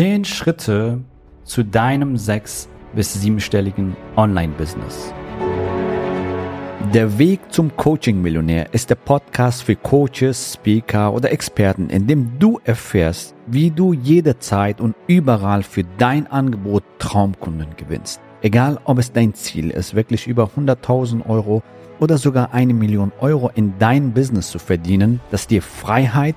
10 Schritte zu deinem sechs- bis siebenstelligen Online-Business. Der Weg zum Coaching-Millionär ist der Podcast für Coaches, Speaker oder Experten, in dem du erfährst, wie du jederzeit und überall für dein Angebot Traumkunden gewinnst. Egal, ob es dein Ziel ist, wirklich über 100.000 Euro oder sogar eine Million Euro in dein Business zu verdienen, das dir Freiheit,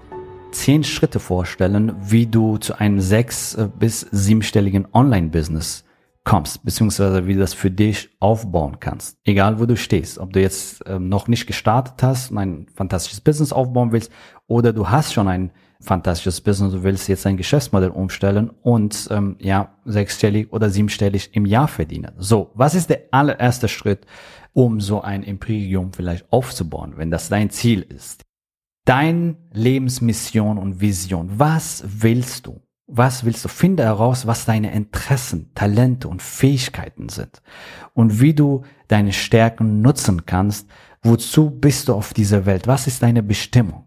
zehn Schritte vorstellen, wie du zu einem sechs- bis siebenstelligen Online-Business kommst, beziehungsweise wie du das für dich aufbauen kannst. Egal wo du stehst, ob du jetzt ähm, noch nicht gestartet hast und ein fantastisches Business aufbauen willst oder du hast schon ein fantastisches Business, du willst jetzt ein Geschäftsmodell umstellen und ähm, ja, sechsstellig oder siebenstellig im Jahr verdienen. So, was ist der allererste Schritt, um so ein Imperium vielleicht aufzubauen, wenn das dein Ziel ist? Dein Lebensmission und Vision. Was willst du? Was willst du? Finde heraus, was deine Interessen, Talente und Fähigkeiten sind und wie du deine Stärken nutzen kannst. Wozu bist du auf dieser Welt? Was ist deine Bestimmung?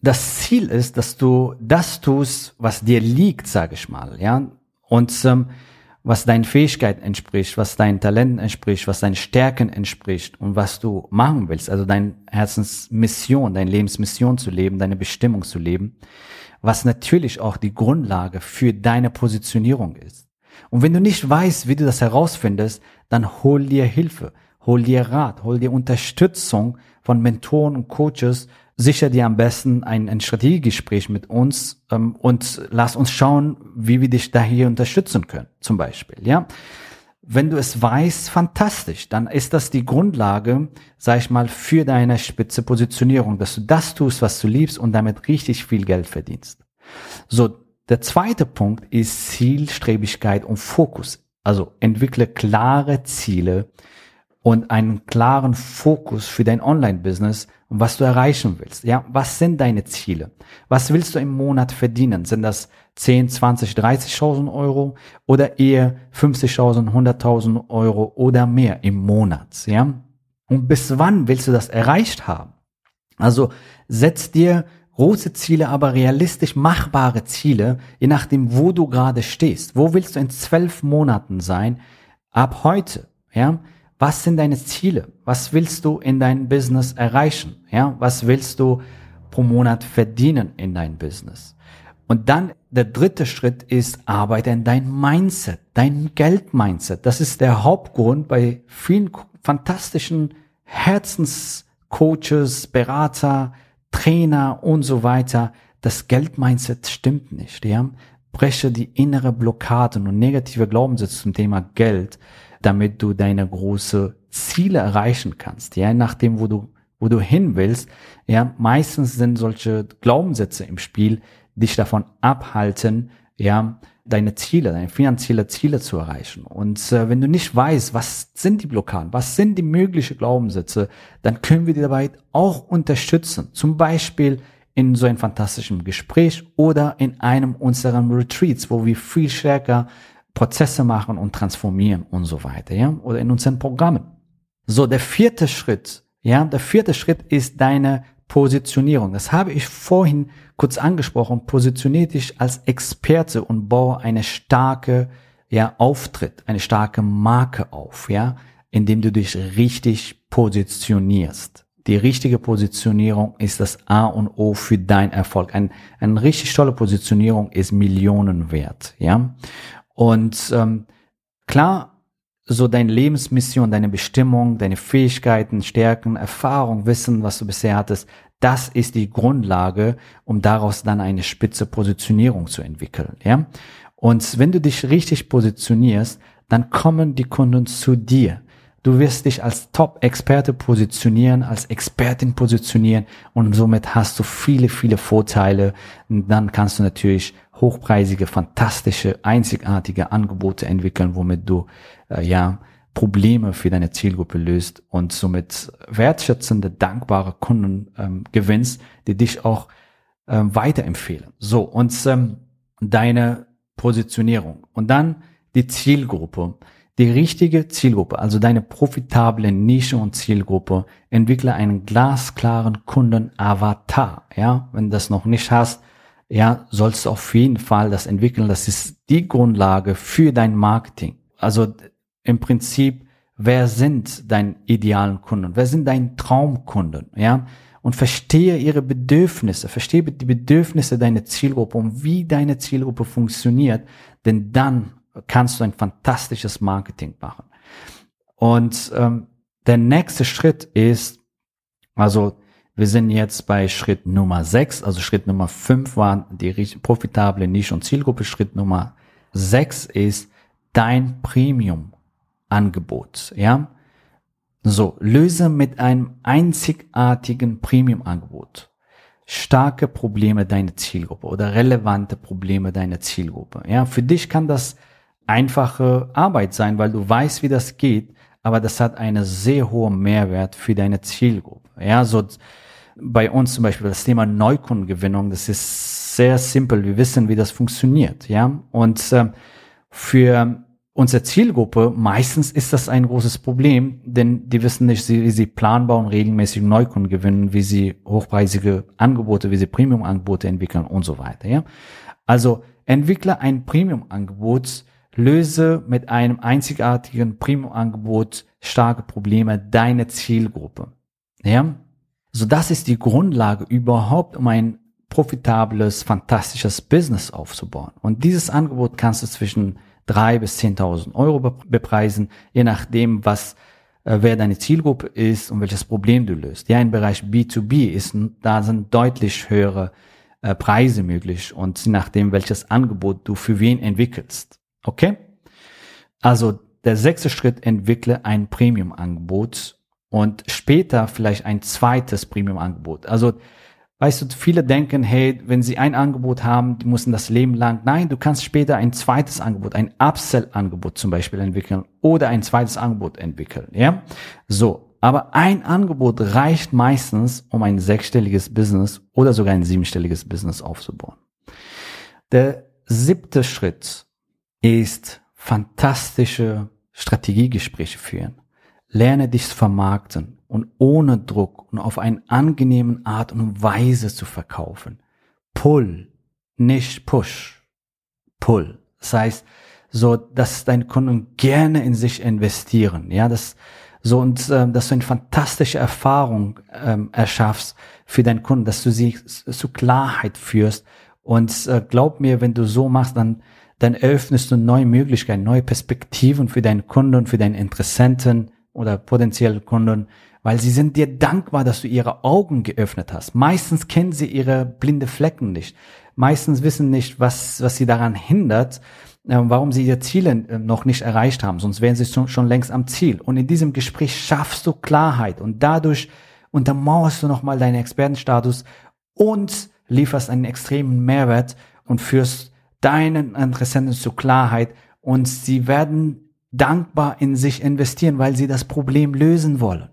Das Ziel ist, dass du das tust, was dir liegt, sage ich mal, ja, und ähm, was deinen Fähigkeiten entspricht, was deinen Talenten entspricht, was deinen Stärken entspricht und was du machen willst, also deine Herzensmission, deine Lebensmission zu leben, deine Bestimmung zu leben was natürlich auch die Grundlage für deine Positionierung ist. Und wenn du nicht weißt, wie du das herausfindest, dann hol dir Hilfe, hol dir Rat, hol dir Unterstützung von Mentoren und Coaches, sicher dir am besten ein, ein Strategiegespräch mit uns ähm, und lass uns schauen, wie wir dich da hier unterstützen können, zum Beispiel, ja. Wenn du es weißt, fantastisch. Dann ist das die Grundlage, sag ich mal, für deine spitze Positionierung, dass du das tust, was du liebst und damit richtig viel Geld verdienst. So, der zweite Punkt ist Zielstrebigkeit und Fokus. Also entwickle klare Ziele und einen klaren Fokus für dein Online-Business und was du erreichen willst. Ja, was sind deine Ziele? Was willst du im Monat verdienen? Sind das 10, 20, 30.000 Euro oder eher 50.000, 100.000 Euro oder mehr im Monat, ja? Und bis wann willst du das erreicht haben? Also setz dir große Ziele, aber realistisch machbare Ziele, je nachdem, wo du gerade stehst. Wo willst du in zwölf Monaten sein? Ab heute, ja? Was sind deine Ziele? Was willst du in deinem Business erreichen? Ja? Was willst du pro Monat verdienen in dein Business? Und dann der dritte Schritt ist, arbeite an dein Mindset, dein Geld-Mindset. Das ist der Hauptgrund bei vielen fantastischen Herzenscoaches, Berater, Trainer und so weiter. Das Geld-Mindset stimmt nicht. Ja? Breche die innere Blockaden und negative Glaubenssätze zum Thema Geld, damit du deine große Ziele erreichen kannst. Ja, nachdem, wo du, wo du hin willst. Ja, meistens sind solche Glaubenssätze im Spiel, dich davon abhalten, ja, deine Ziele, deine finanzielle Ziele zu erreichen. Und äh, wenn du nicht weißt, was sind die Blockaden, was sind die möglichen Glaubenssätze, dann können wir dir dabei auch unterstützen. Zum Beispiel in so einem fantastischen Gespräch oder in einem unserer Retreats, wo wir viel stärker Prozesse machen und transformieren und so weiter, ja, oder in unseren Programmen. So, der vierte Schritt, ja, der vierte Schritt ist deine Positionierung. Das habe ich vorhin kurz angesprochen. Positionier dich als Experte und baue eine starke, ja, Auftritt, eine starke Marke auf, ja, indem du dich richtig positionierst. Die richtige Positionierung ist das A und O für dein Erfolg. Ein, eine richtig tolle Positionierung ist Millionen wert, ja. Und ähm, klar, so deine Lebensmission, deine Bestimmung, deine Fähigkeiten, Stärken, Erfahrung, Wissen, was du bisher hattest, das ist die Grundlage, um daraus dann eine spitze Positionierung zu entwickeln, ja. Und wenn du dich richtig positionierst, dann kommen die Kunden zu dir. Du wirst dich als Top-Experte positionieren, als Expertin positionieren und somit hast du viele, viele Vorteile. Und dann kannst du natürlich hochpreisige, fantastische, einzigartige Angebote entwickeln, womit du äh, ja Probleme für deine Zielgruppe löst und somit wertschätzende, dankbare Kunden ähm, gewinnst, die dich auch ähm, weiterempfehlen. So, und ähm, deine Positionierung. Und dann die Zielgruppe. Die richtige Zielgruppe, also deine profitable Nische und Zielgruppe, entwickle einen glasklaren Kunden-Avatar. Ja, wenn du das noch nicht hast, ja, sollst du auf jeden Fall das entwickeln. Das ist die Grundlage für dein Marketing. Also im Prinzip, wer sind deine idealen Kunden? Wer sind deine Traumkunden? Ja, und verstehe ihre Bedürfnisse, verstehe die Bedürfnisse deiner Zielgruppe und wie deine Zielgruppe funktioniert, denn dann kannst du ein fantastisches Marketing machen. Und ähm, der nächste Schritt ist, also wir sind jetzt bei Schritt Nummer 6, also Schritt Nummer 5 war die profitable Nische und Zielgruppe. Schritt Nummer 6 ist dein Premium-Angebot. Ja, so, löse mit einem einzigartigen Premium-Angebot starke Probleme deiner Zielgruppe oder relevante Probleme deiner Zielgruppe. Ja, für dich kann das einfache Arbeit sein, weil du weißt, wie das geht, aber das hat eine sehr hohe Mehrwert für deine Zielgruppe. Ja, so bei uns zum Beispiel das Thema Neukundengewinnung, das ist sehr simpel. Wir wissen, wie das funktioniert. Ja, und äh, für unsere Zielgruppe, meistens ist das ein großes Problem, denn die wissen nicht, wie sie planbar und regelmäßig Neukunden gewinnen, wie sie hochpreisige Angebote, wie sie Premium-Angebote entwickeln und so weiter. Ja? Also entwickle ein Premium-Angebot, löse mit einem einzigartigen Premium-Angebot starke Probleme deiner Zielgruppe. Ja? So das ist die Grundlage überhaupt, um ein profitables, fantastisches Business aufzubauen. Und dieses Angebot kannst du zwischen drei bis 10.000 Euro bepreisen, je nachdem, was äh, wer deine Zielgruppe ist und welches Problem du löst. Ja, im Bereich B2B ist, da sind deutlich höhere äh, Preise möglich und je nachdem, welches Angebot du für wen entwickelst. Okay? Also der sechste Schritt, entwickle ein Premium-Angebot und später vielleicht ein zweites Premium-Angebot. Also Weißt du, viele denken, hey, wenn sie ein Angebot haben, die müssen das Leben lang. Nein, du kannst später ein zweites Angebot, ein Upsell-Angebot zum Beispiel entwickeln oder ein zweites Angebot entwickeln. Ja, so. Aber ein Angebot reicht meistens, um ein sechsstelliges Business oder sogar ein siebenstelliges Business aufzubauen. Der siebte Schritt ist fantastische Strategiegespräche führen. Lerne dich vermarkten und ohne Druck und auf eine angenehme Art und Weise zu verkaufen. Pull, nicht Push. Pull. Das heißt, so, dass deine Kunden gerne in sich investieren. Ja, das, so, und, äh, dass du eine fantastische Erfahrung ähm, erschaffst für deinen Kunden, dass du sie zu Klarheit führst. Und äh, glaub mir, wenn du so machst, dann, dann eröffnest du neue Möglichkeiten, neue Perspektiven für deine Kunden, für deine Interessenten oder potenzielle Kunden, weil sie sind dir dankbar, dass du ihre Augen geöffnet hast. Meistens kennen sie ihre blinde Flecken nicht. Meistens wissen nicht, was, was sie daran hindert, äh, warum sie ihre Ziele äh, noch nicht erreicht haben. Sonst wären sie schon längst am Ziel. Und in diesem Gespräch schaffst du Klarheit und dadurch untermauerst du nochmal deinen Expertenstatus und lieferst einen extremen Mehrwert und führst deinen Interessenten zur Klarheit und sie werden dankbar in sich investieren, weil sie das Problem lösen wollen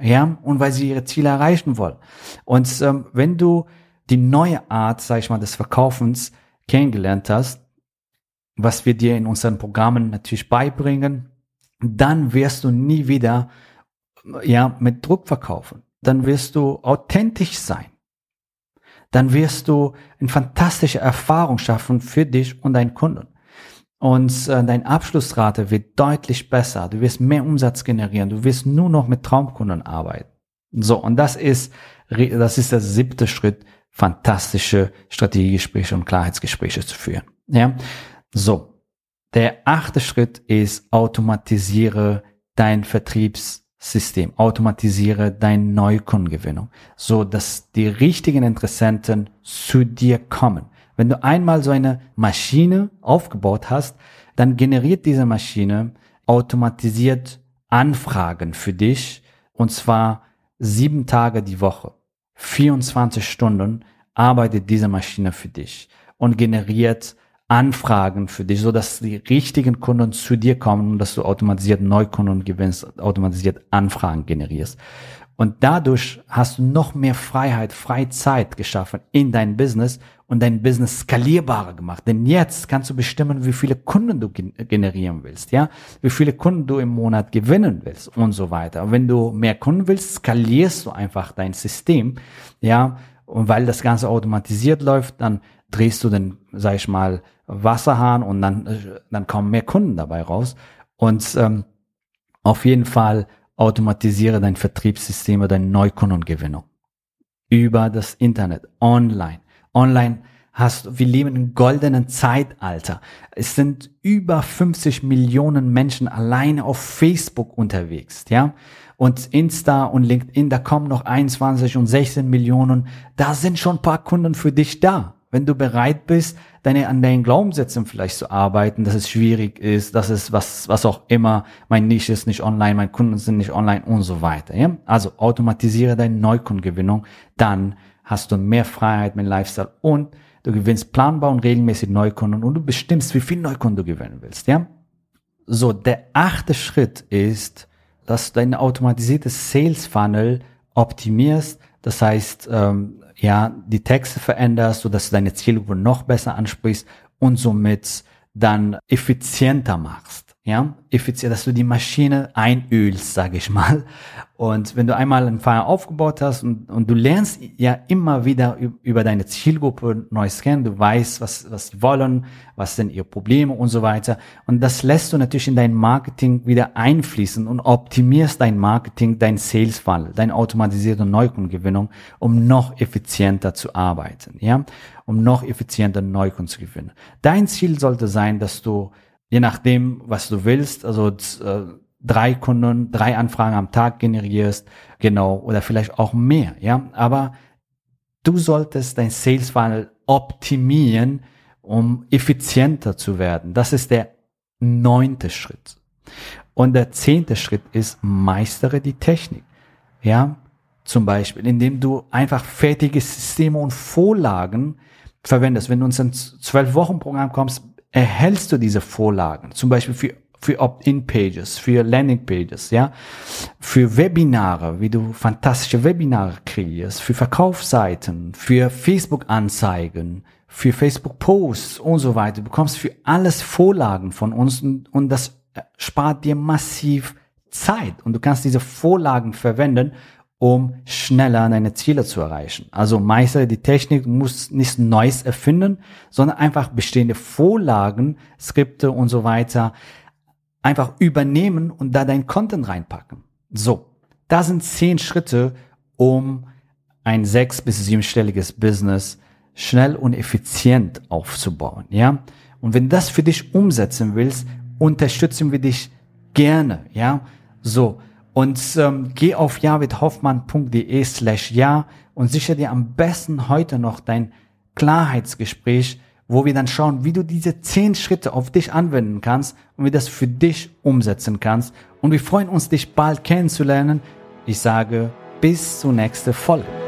ja, und weil sie ihre Ziele erreichen wollen. Und ähm, wenn du die neue Art, sag ich mal, des Verkaufens kennengelernt hast, was wir dir in unseren Programmen natürlich beibringen, dann wirst du nie wieder ja mit Druck verkaufen. Dann wirst du authentisch sein. Dann wirst du eine fantastische Erfahrung schaffen für dich und deinen Kunden und äh, deine Abschlussrate wird deutlich besser. Du wirst mehr Umsatz generieren. Du wirst nur noch mit Traumkunden arbeiten. So, und das ist, das ist der siebte Schritt, fantastische Strategiegespräche und Klarheitsgespräche zu führen. Ja, so. Der achte Schritt ist, automatisiere dein Vertriebssystem, automatisiere deine Neukundengewinnung, so dass die richtigen Interessenten zu dir kommen. Wenn du einmal so eine Maschine aufgebaut hast, dann generiert diese Maschine automatisiert Anfragen für dich und zwar sieben Tage die Woche. 24 Stunden arbeitet diese Maschine für dich. und generiert Anfragen für dich, so dass die richtigen Kunden zu dir kommen und dass du automatisiert Neukunden gewinnst, automatisiert Anfragen generierst. Und dadurch hast du noch mehr Freiheit, Freizeit geschaffen in dein Business und dein Business skalierbarer gemacht. Denn jetzt kannst du bestimmen, wie viele Kunden du generieren willst, ja, wie viele Kunden du im Monat gewinnen willst und so weiter. Und wenn du mehr Kunden willst, skalierst du einfach dein System, ja, und weil das Ganze automatisiert läuft, dann drehst du den, sag ich mal, Wasserhahn und dann, äh, dann kommen mehr Kunden dabei raus. Und ähm, auf jeden Fall automatisiere dein Vertriebssystem oder deine Neukundengewinnung über das Internet, online. Online hast, wir leben im goldenen Zeitalter. Es sind über 50 Millionen Menschen alleine auf Facebook unterwegs, ja. Und Insta und LinkedIn, da kommen noch 21 und 16 Millionen. Da sind schon ein paar Kunden für dich da wenn du bereit bist, deine, an deinen Glaubenssätzen vielleicht zu arbeiten, dass es schwierig ist, dass es was, was auch immer, mein Nische ist nicht online, meine Kunden sind nicht online und so weiter. Ja? Also automatisiere deine Neukundengewinnung, dann hast du mehr Freiheit mit Lifestyle und du gewinnst planbar und regelmäßig Neukunden und du bestimmst, wie viel Neukunden du gewinnen willst. Ja? So, der achte Schritt ist, dass du dein automatisiertes Sales Funnel optimierst. Das heißt, ähm, ja, die Texte veränderst, so dass du deine Zielgruppe noch besser ansprichst und somit dann effizienter machst ja, effizient, dass du die Maschine einölst, sage ich mal. Und wenn du einmal einen Fire aufgebaut hast und, und du lernst ja immer wieder über deine Zielgruppe Neues kennen, du weißt, was, was sie wollen, was sind ihre Probleme und so weiter. Und das lässt du natürlich in dein Marketing wieder einfließen und optimierst dein Marketing, dein Sales Funnel, deine automatisierte Neukundengewinnung, um noch effizienter zu arbeiten, ja, um noch effizienter Neukunden zu gewinnen. Dein Ziel sollte sein, dass du je nachdem, was du willst, also äh, drei Kunden, drei Anfragen am Tag generierst, genau, oder vielleicht auch mehr, ja. Aber du solltest dein Sales Funnel optimieren, um effizienter zu werden. Das ist der neunte Schritt. Und der zehnte Schritt ist, meistere die Technik. Ja, zum Beispiel, indem du einfach fertige Systeme und Vorlagen verwendest. Wenn du uns ein zwölf Wochen Programm kommst, erhältst du diese Vorlagen, zum Beispiel für für Opt-in-Pages, für Landing-Pages, ja, für Webinare, wie du fantastische Webinare kreierst, für Verkaufsseiten, für Facebook-Anzeigen, für Facebook-Posts und so weiter. Du bekommst für alles Vorlagen von uns und, und das spart dir massiv Zeit und du kannst diese Vorlagen verwenden, um schneller deine Ziele zu erreichen. Also meistere die Technik, du musst nichts Neues erfinden, sondern einfach bestehende Vorlagen, Skripte und so weiter einfach übernehmen und da dein Content reinpacken. So, da sind zehn Schritte, um ein sechs- bis siebenstelliges Business schnell und effizient aufzubauen, ja? Und wenn das für dich umsetzen willst, unterstützen wir dich gerne, ja? So, und ähm, geh auf javidhoffmann.de slash ja und sichere dir am besten heute noch dein Klarheitsgespräch, wo wir dann schauen, wie du diese zehn Schritte auf dich anwenden kannst und wie das für dich umsetzen kannst. Und wir freuen uns, dich bald kennenzulernen. Ich sage bis zur nächsten Folge.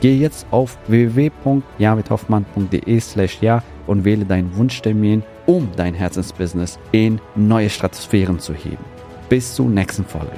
Geh jetzt auf www.javidhoffmann.de slash ja und wähle deinen Wunschtermin, um dein Herzensbusiness in neue Stratosphären zu heben. Bis zur nächsten Folge.